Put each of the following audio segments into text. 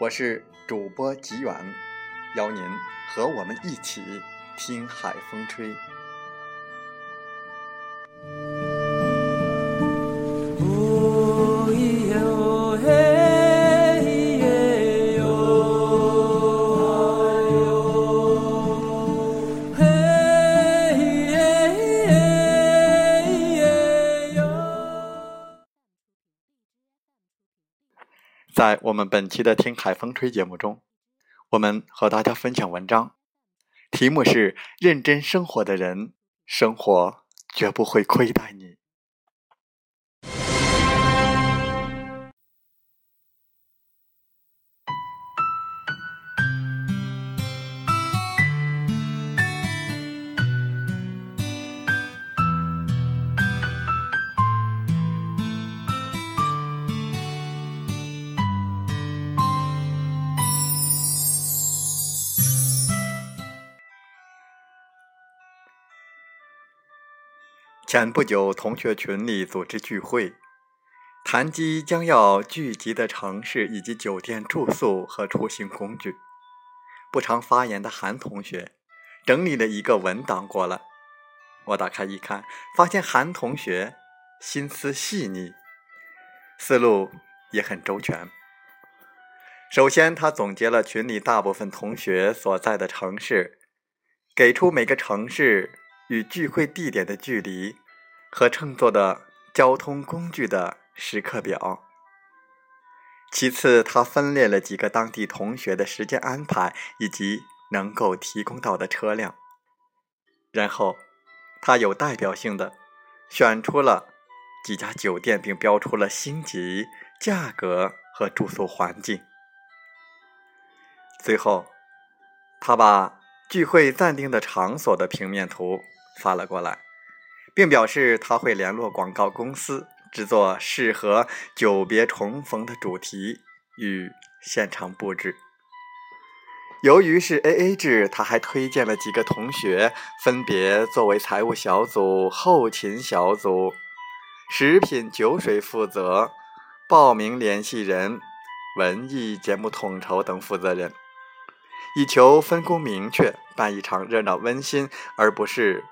我是主播吉远。邀您和我们一起听海风吹。在我们本期的《听海风吹》节目中。我们和大家分享文章，题目是“认真生活的人，生活绝不会亏待你”。前不久，同学群里组织聚会，谈及将要聚集的城市以及酒店住宿和出行工具。不常发言的韩同学整理了一个文档过来，我打开一看，发现韩同学心思细腻，思路也很周全。首先，他总结了群里大部分同学所在的城市，给出每个城市与聚会地点的距离。和乘坐的交通工具的时刻表。其次，他分列了几个当地同学的时间安排以及能够提供到的车辆。然后，他有代表性的选出了几家酒店，并标出了星级、价格和住宿环境。最后，他把聚会暂定的场所的平面图发了过来。并表示他会联络广告公司制作适合久别重逢的主题与现场布置。由于是 AA 制，他还推荐了几个同学，分别作为财务小组、后勤小组、食品酒水负责、报名联系人、文艺节目统筹等负责人，以求分工明确，办一场热闹温馨，而不是。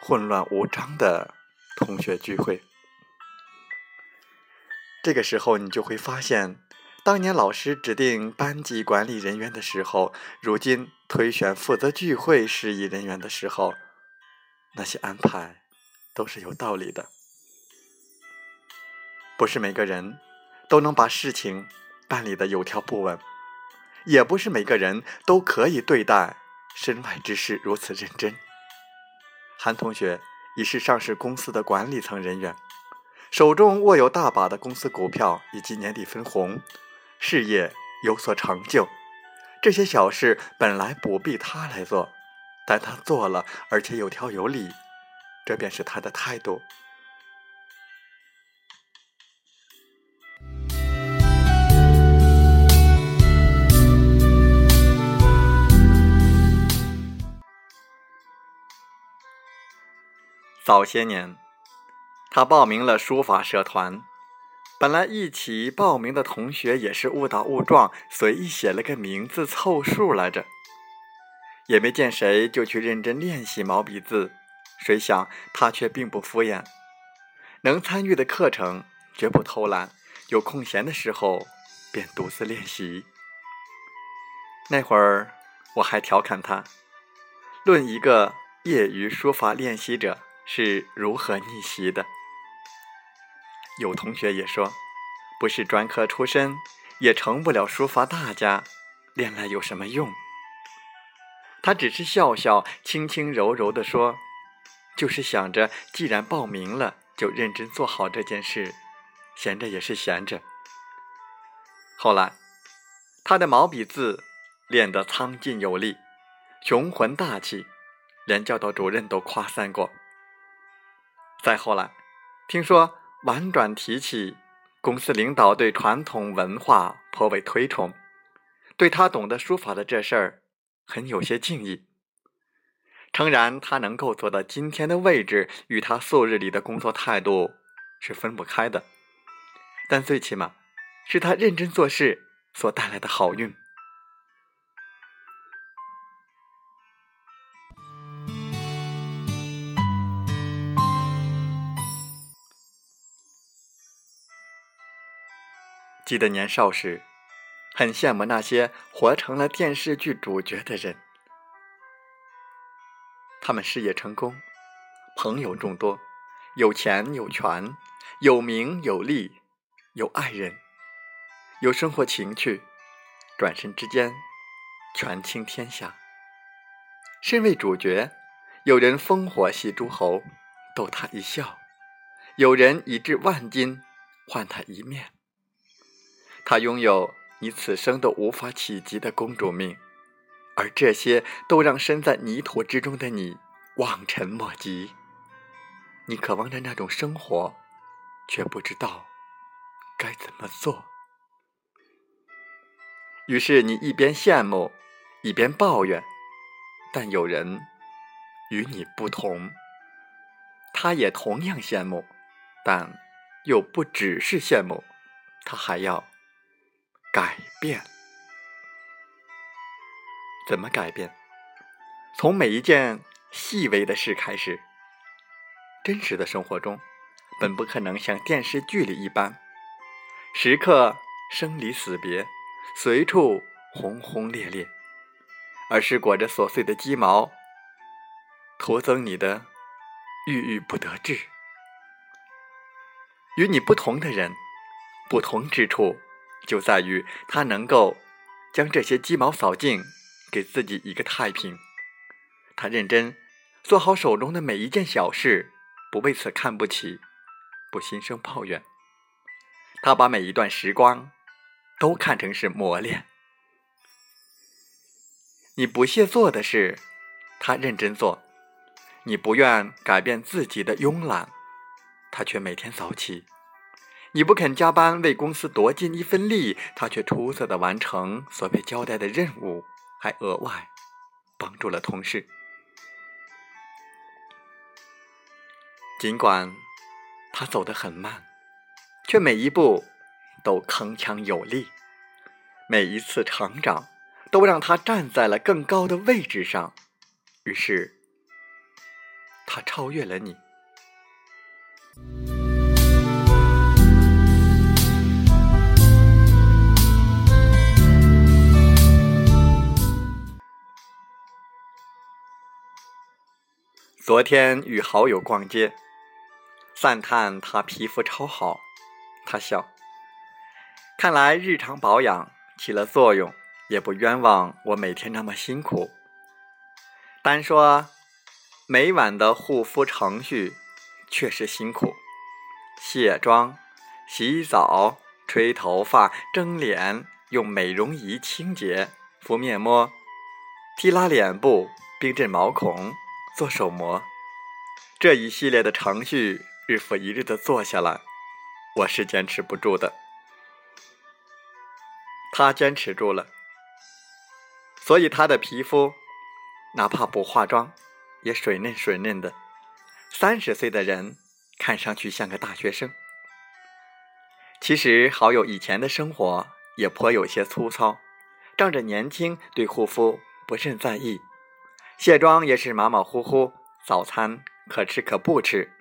混乱无章的同学聚会，这个时候你就会发现，当年老师指定班级管理人员的时候，如今推选负责聚会事宜人员的时候，那些安排都是有道理的。不是每个人都能把事情办理的有条不紊，也不是每个人都可以对待身外之事如此认真。韩同学已是上市公司的管理层人员，手中握有大把的公司股票以及年底分红，事业有所成就。这些小事本来不必他来做，但他做了，而且有条有理，这便是他的态度。早些年，他报名了书法社团。本来一起报名的同学也是误打误撞，随意写了个名字凑数来着，也没见谁就去认真练习毛笔字。谁想他却并不敷衍，能参与的课程绝不偷懒，有空闲的时候便独自练习。那会儿我还调侃他，论一个业余书法练习者是如何逆袭的。有同学也说，不是专科出身，也成不了书法大家，练来有什么用？他只是笑笑，轻轻柔柔地说：“就是想着，既然报名了，就认真做好这件事，闲着也是闲着。”后来，他的毛笔字练得苍劲有力，雄浑大气，连教导主任都夸赞过。再后来，听说婉转提起，公司领导对传统文化颇为推崇，对他懂得书法的这事儿。很有些敬意，诚然，他能够做到今天的位置，与他素日里的工作态度是分不开的。但最起码，是他认真做事所带来的好运。记得年少时。很羡慕那些活成了电视剧主角的人，他们事业成功，朋友众多，有钱有权，有名有利，有爱人，有生活情趣，转身之间权倾天下。身为主角，有人烽火戏诸侯，逗他一笑；有人以至万金换他一面。他拥有。你此生都无法企及的公主命，而这些都让身在泥土之中的你望尘莫及。你渴望着那种生活，却不知道该怎么做。于是你一边羡慕，一边抱怨。但有人与你不同，他也同样羡慕，但又不只是羡慕，他还要。改变？怎么改变？从每一件细微的事开始。真实的生活中，本不可能像电视剧里一般，时刻生离死别，随处轰轰烈烈，而是裹着琐碎的鸡毛，徒增你的郁郁不得志。与你不同的人，不同之处。就在于他能够将这些鸡毛扫净，给自己一个太平。他认真做好手中的每一件小事，不为此看不起，不心生抱怨。他把每一段时光都看成是磨练。你不屑做的事，他认真做；你不愿改变自己的慵懒，他却每天早起。你不肯加班为公司多尽一份力，他却出色的完成所被交代的任务，还额外帮助了同事。尽管他走得很慢，却每一步都铿锵有力，每一次成长都让他站在了更高的位置上。于是，他超越了你。昨天与好友逛街，赞叹他皮肤超好，他笑。看来日常保养起了作用，也不冤枉我每天那么辛苦。单说每晚的护肤程序确实辛苦，卸妆、洗澡、吹头发、蒸脸、用美容仪清洁、敷面膜、提拉脸部、冰镇毛孔。做手模，这一系列的程序日复一日的做下来，我是坚持不住的。他坚持住了，所以他的皮肤哪怕不化妆也水嫩水嫩的。三十岁的人看上去像个大学生。其实好友以前的生活也颇有些粗糙，仗着年轻，对护肤不甚在意。卸妆也是马马虎虎，早餐可吃可不吃。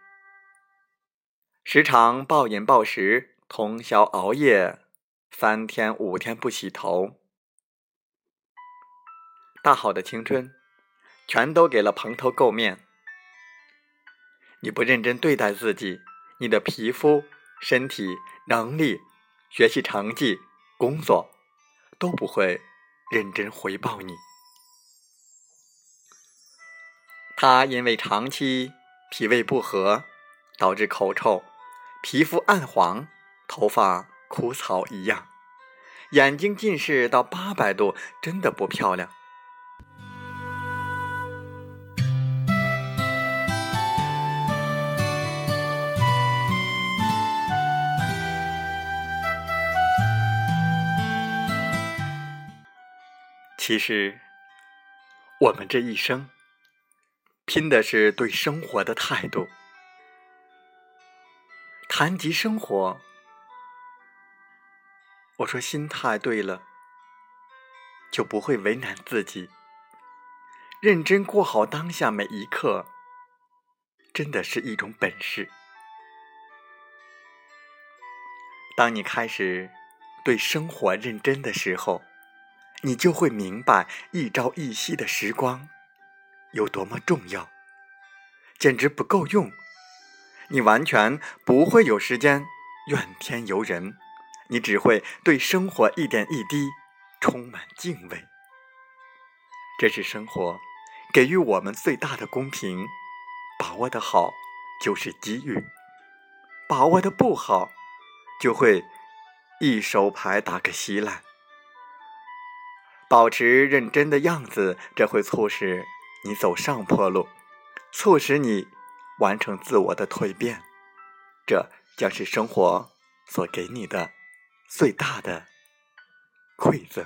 时常暴饮暴食，通宵熬夜，三天五天不洗头。大好的青春，全都给了蓬头垢面。你不认真对待自己，你的皮肤、身体、能力、学习成绩、工作，都不会认真回报你。他因为长期脾胃不和，导致口臭、皮肤暗黄、头发枯草一样，眼睛近视到八百度，真的不漂亮。其实，我们这一生拼的是对生活的态度。谈及生活，我说心态对了，就不会为难自己。认真过好当下每一刻，真的是一种本事。当你开始对生活认真的时候。你就会明白一朝一夕的时光有多么重要，简直不够用。你完全不会有时间怨天尤人，你只会对生活一点一滴充满敬畏。这是生活给予我们最大的公平。把握的好就是机遇，把握的不好就会一手牌打个稀烂。保持认真的样子，这会促使你走上坡路，促使你完成自我的蜕变。这将是生活所给你的最大的馈赠。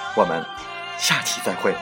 我们下期再会。